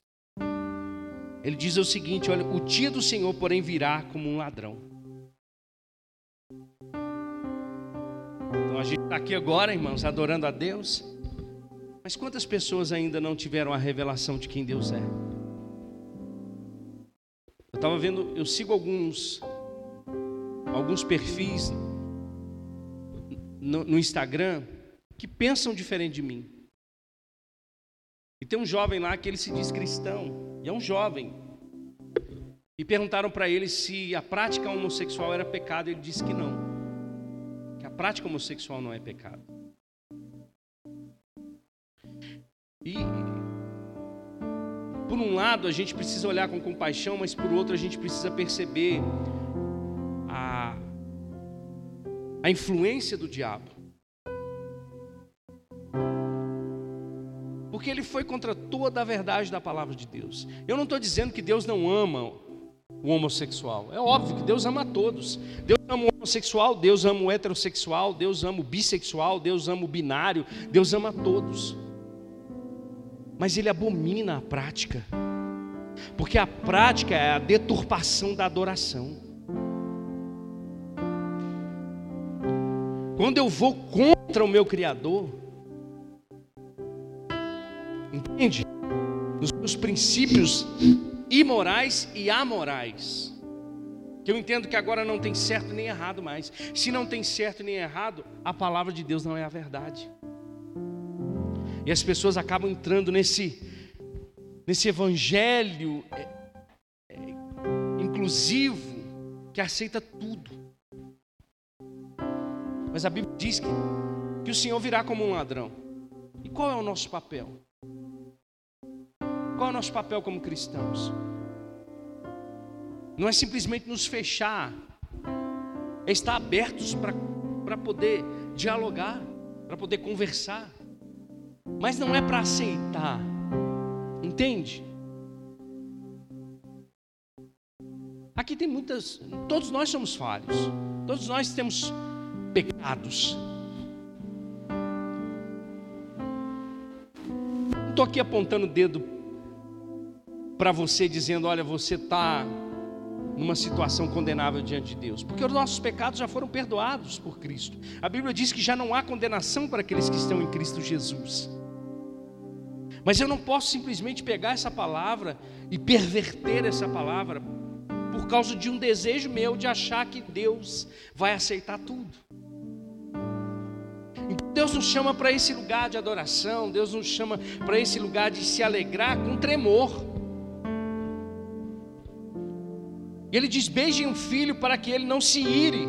ele diz o seguinte: olha, o dia do Senhor, porém, virá como um ladrão. Então a gente está aqui agora, irmãos, adorando a Deus. Mas quantas pessoas ainda não tiveram a revelação de quem Deus é? Eu estava vendo, eu sigo alguns alguns perfis no, no Instagram que pensam diferente de mim. E tem um jovem lá que ele se diz cristão, e é um jovem. E perguntaram para ele se a prática homossexual era pecado, ele disse que não. Que a prática homossexual não é pecado. E por um lado a gente precisa olhar com compaixão, mas por outro a gente precisa perceber a influência do diabo. Porque ele foi contra toda a verdade da palavra de Deus. Eu não estou dizendo que Deus não ama o homossexual. É óbvio que Deus ama todos. Deus ama o homossexual, Deus ama o heterossexual, Deus ama o bissexual, Deus ama o binário, Deus ama todos. Mas ele abomina a prática. Porque a prática é a deturpação da adoração. Quando eu vou contra o meu Criador, Entende? Nos meus princípios imorais e amorais. Que eu entendo que agora não tem certo nem errado mais. Se não tem certo nem errado, a palavra de Deus não é a verdade. E as pessoas acabam entrando nesse nesse evangelho é, é, inclusivo que aceita tudo. Mas a Bíblia diz que, que o Senhor virá como um ladrão. E qual é o nosso papel? Qual é o nosso papel como cristãos? Não é simplesmente nos fechar, é estar abertos para poder dialogar, para poder conversar, mas não é para aceitar, entende? Aqui tem muitas, todos nós somos falhos, todos nós temos pecados. Não estou aqui apontando o dedo para você dizendo: olha, você está numa situação condenável diante de Deus, porque os nossos pecados já foram perdoados por Cristo. A Bíblia diz que já não há condenação para aqueles que estão em Cristo Jesus. Mas eu não posso simplesmente pegar essa palavra e perverter essa palavra por causa de um desejo meu de achar que Deus vai aceitar tudo. Deus nos chama para esse lugar de adoração, Deus nos chama para esse lugar de se alegrar com tremor. E ele diz: beijem um filho para que ele não se ire.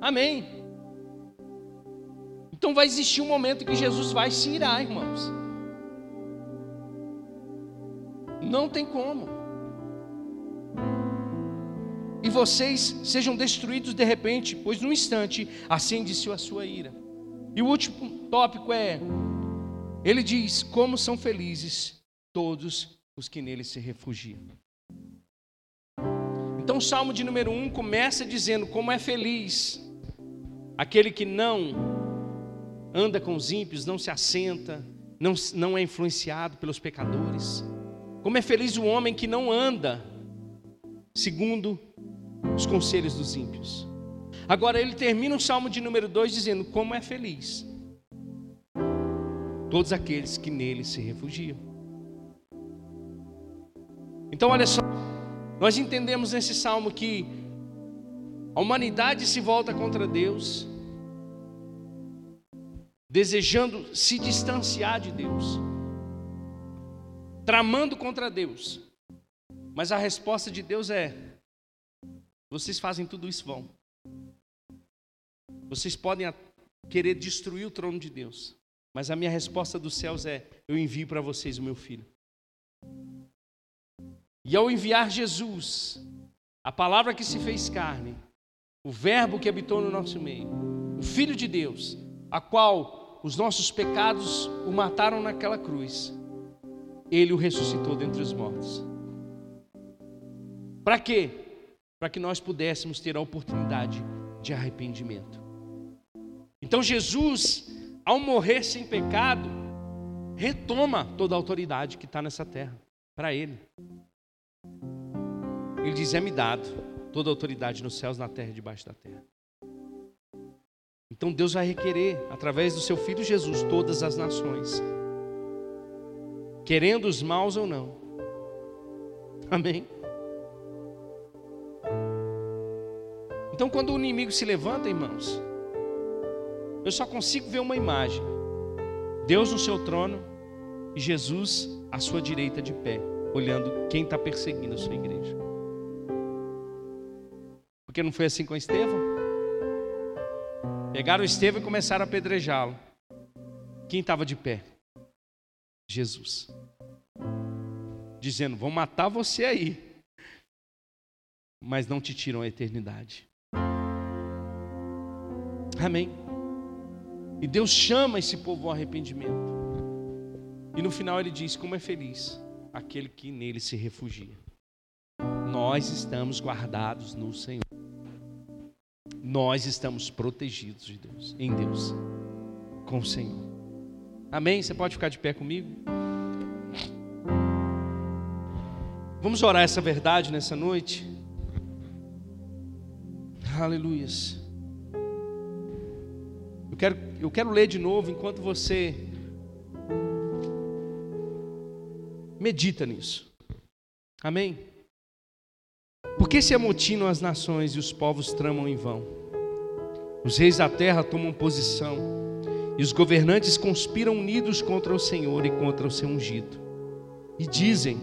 Amém. Então vai existir um momento que Jesus vai se irar, irmãos. Não tem como. E vocês sejam destruídos de repente, pois num instante acende-se a sua ira. E o último tópico é: ele diz, como são felizes todos os que nele se refugiam. Então, o salmo de número 1 um começa dizendo como é feliz aquele que não anda com os ímpios, não se assenta, não, não é influenciado pelos pecadores. Como é feliz o homem que não anda segundo os conselhos dos ímpios. Agora ele termina o salmo de número 2 dizendo: Como é feliz todos aqueles que nele se refugiam. Então, olha só. Nós entendemos nesse salmo que a humanidade se volta contra Deus, desejando se distanciar de Deus, tramando contra Deus. Mas a resposta de Deus é: vocês fazem tudo isso vão. Vocês podem querer destruir o trono de Deus, mas a minha resposta dos céus é: eu envio para vocês o meu filho. E ao enviar Jesus, a palavra que se fez carne, o Verbo que habitou no nosso meio, o Filho de Deus, a qual os nossos pecados o mataram naquela cruz, ele o ressuscitou dentre os mortos. Para quê? Para que nós pudéssemos ter a oportunidade de arrependimento. Então Jesus, ao morrer sem pecado, retoma toda a autoridade que está nessa terra para Ele. Ele diz: É-me dado toda a autoridade nos céus, na terra e debaixo da terra. Então Deus vai requerer, através do seu Filho Jesus, todas as nações, querendo os maus ou não. Amém? Então, quando o inimigo se levanta, irmãos, Eu só consigo ver uma imagem: Deus no seu trono e Jesus à sua direita de pé, olhando quem está perseguindo a sua igreja. Porque não foi assim com Estevão? Pegaram Estevão e começaram a apedrejá-lo. Quem estava de pé? Jesus. Dizendo: Vão matar você aí, mas não te tiram a eternidade. Amém. E Deus chama esse povo ao arrependimento. E no final ele diz: Como é feliz aquele que nele se refugia. Nós estamos guardados no Senhor. Nós estamos protegidos de Deus, em Deus, com o Senhor. Amém? Você pode ficar de pé comigo? Vamos orar essa verdade nessa noite? Aleluias. Quero, eu quero ler de novo enquanto você medita nisso. Amém? Por que se amotinam as nações e os povos tramam em vão? Os reis da terra tomam posição e os governantes conspiram unidos contra o Senhor e contra o seu ungido. E dizem: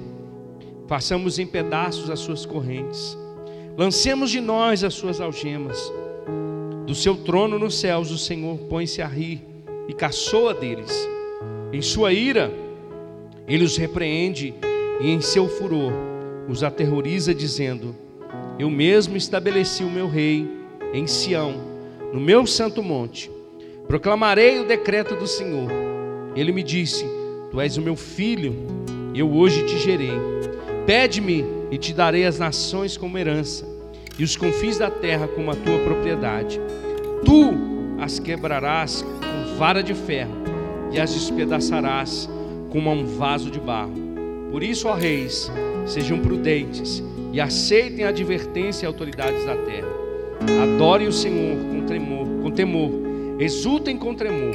Façamos em pedaços as suas correntes, lancemos de nós as suas algemas. Do seu trono nos céus o Senhor põe-se a rir e caçoa deles. Em sua ira, ele os repreende e em seu furor os aterroriza, dizendo: Eu mesmo estabeleci o meu rei em Sião, no meu santo monte Proclamarei o decreto do Senhor. Ele me disse: Tu és o meu filho, eu hoje te gerei. Pede-me e te darei as nações como herança, e os confins da terra como a tua propriedade. Tu as quebrarás com vara de ferro, e as despedaçarás como a um vaso de barro. Por isso, ó reis, sejam prudentes e aceitem a advertência e autoridades da terra. Adore o Senhor com tremor, com temor exultem com tremor,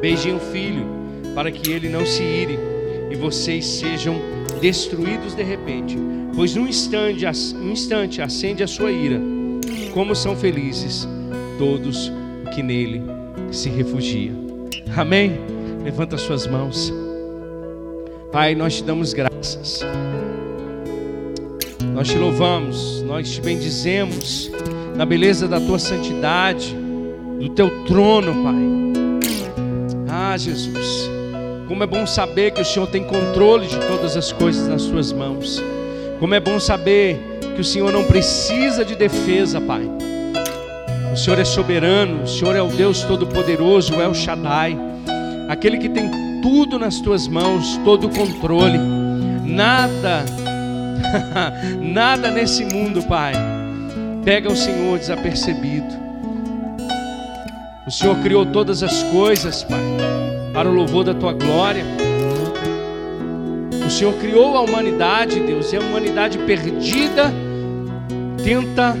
beijem o filho, para que ele não se ire e vocês sejam destruídos de repente, pois num instante, um instante acende a sua ira. Como são felizes todos que nele se refugiam. Amém? Levanta suas mãos. Pai, nós te damos graças. Nós te louvamos, nós te bendizemos na beleza da tua santidade do teu trono, Pai. Ah, Jesus, como é bom saber que o Senhor tem controle de todas as coisas nas suas mãos. Como é bom saber que o Senhor não precisa de defesa, Pai. O Senhor é soberano, o Senhor é o Deus todo-poderoso, é o Shaddai, aquele que tem tudo nas tuas mãos, todo o controle. Nada, nada nesse mundo, Pai, pega o Senhor desapercebido. O Senhor criou todas as coisas, Pai, para o louvor da tua glória. O Senhor criou a humanidade, Deus, e a humanidade perdida tenta,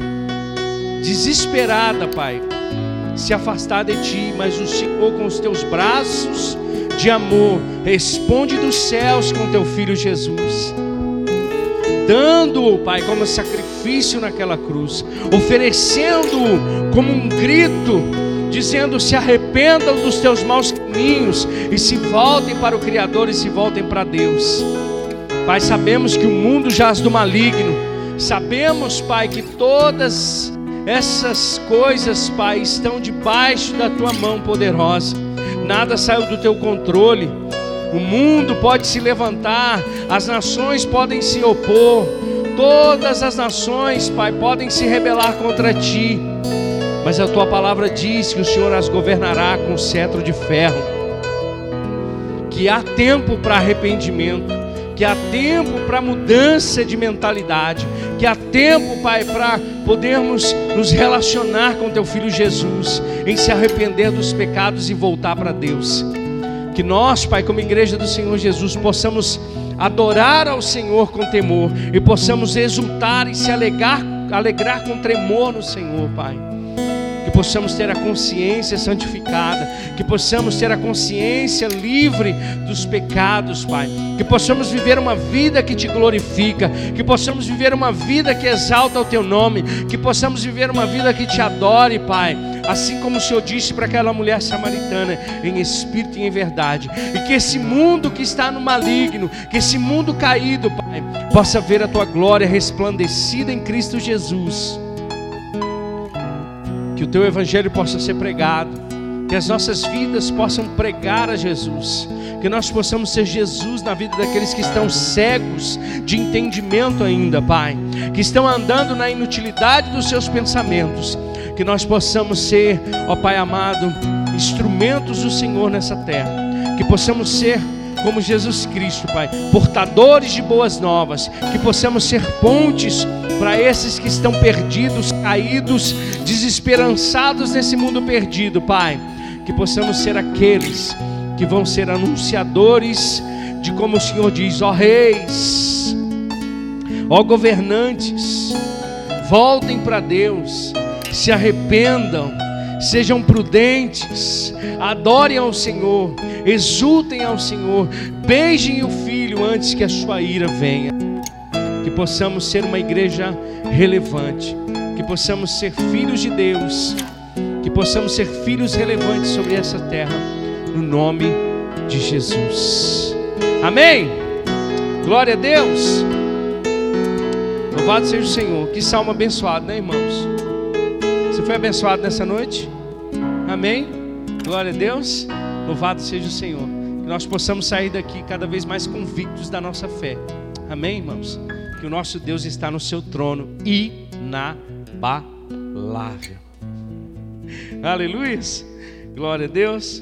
desesperada, Pai, se afastar de Ti, mas o Senhor, com os teus braços de amor, responde dos céus com teu Filho Jesus dando-o, Pai, como sacrifício naquela cruz, oferecendo-o como um grito dizendo: se arrependam dos teus maus caminhos e se voltem para o Criador e se voltem para Deus. Pai, sabemos que o mundo jaz do maligno, sabemos, Pai, que todas essas coisas, Pai, estão debaixo da tua mão poderosa, nada saiu do teu controle. O mundo pode se levantar, as nações podem se opor, todas as nações, Pai, podem se rebelar contra ti mas a tua palavra diz que o Senhor as governará com cetro de ferro. Que há tempo para arrependimento, que há tempo para mudança de mentalidade, que há tempo, Pai, para podermos nos relacionar com teu filho Jesus, em se arrepender dos pecados e voltar para Deus. Que nós, Pai, como igreja do Senhor Jesus, possamos adorar ao Senhor com temor e possamos exultar e se alegrar, alegrar com tremor no Senhor, Pai possamos ter a consciência santificada, que possamos ter a consciência livre dos pecados, Pai, que possamos viver uma vida que te glorifica, que possamos viver uma vida que exalta o teu nome, que possamos viver uma vida que te adore, Pai, assim como o Senhor disse para aquela mulher samaritana, em espírito e em verdade, e que esse mundo que está no maligno, que esse mundo caído, Pai, possa ver a tua glória resplandecida em Cristo Jesus que o teu evangelho possa ser pregado, que as nossas vidas possam pregar a Jesus, que nós possamos ser Jesus na vida daqueles que estão cegos de entendimento ainda, Pai, que estão andando na inutilidade dos seus pensamentos, que nós possamos ser, ó Pai amado, instrumentos do Senhor nessa terra, que possamos ser como Jesus Cristo, Pai, portadores de boas novas, que possamos ser pontes para esses que estão perdidos, caídos, desesperançados nesse mundo perdido, Pai, que possamos ser aqueles que vão ser anunciadores de como o Senhor diz, ó reis, ó governantes, voltem para Deus, se arrependam, sejam prudentes, adorem ao Senhor, exultem ao Senhor, beijem o Filho antes que a sua ira venha. Que possamos ser uma igreja relevante, que possamos ser filhos de Deus, que possamos ser filhos relevantes sobre essa terra, no nome de Jesus. Amém? Glória a Deus. Louvado seja o Senhor. Que salmo abençoado, né, irmãos? Foi abençoado nessa noite? Amém? Glória a Deus. Louvado seja o Senhor. Que nós possamos sair daqui cada vez mais convictos da nossa fé. Amém, irmãos? Que o nosso Deus está no seu trono inabalável. Aleluia. Glória a Deus.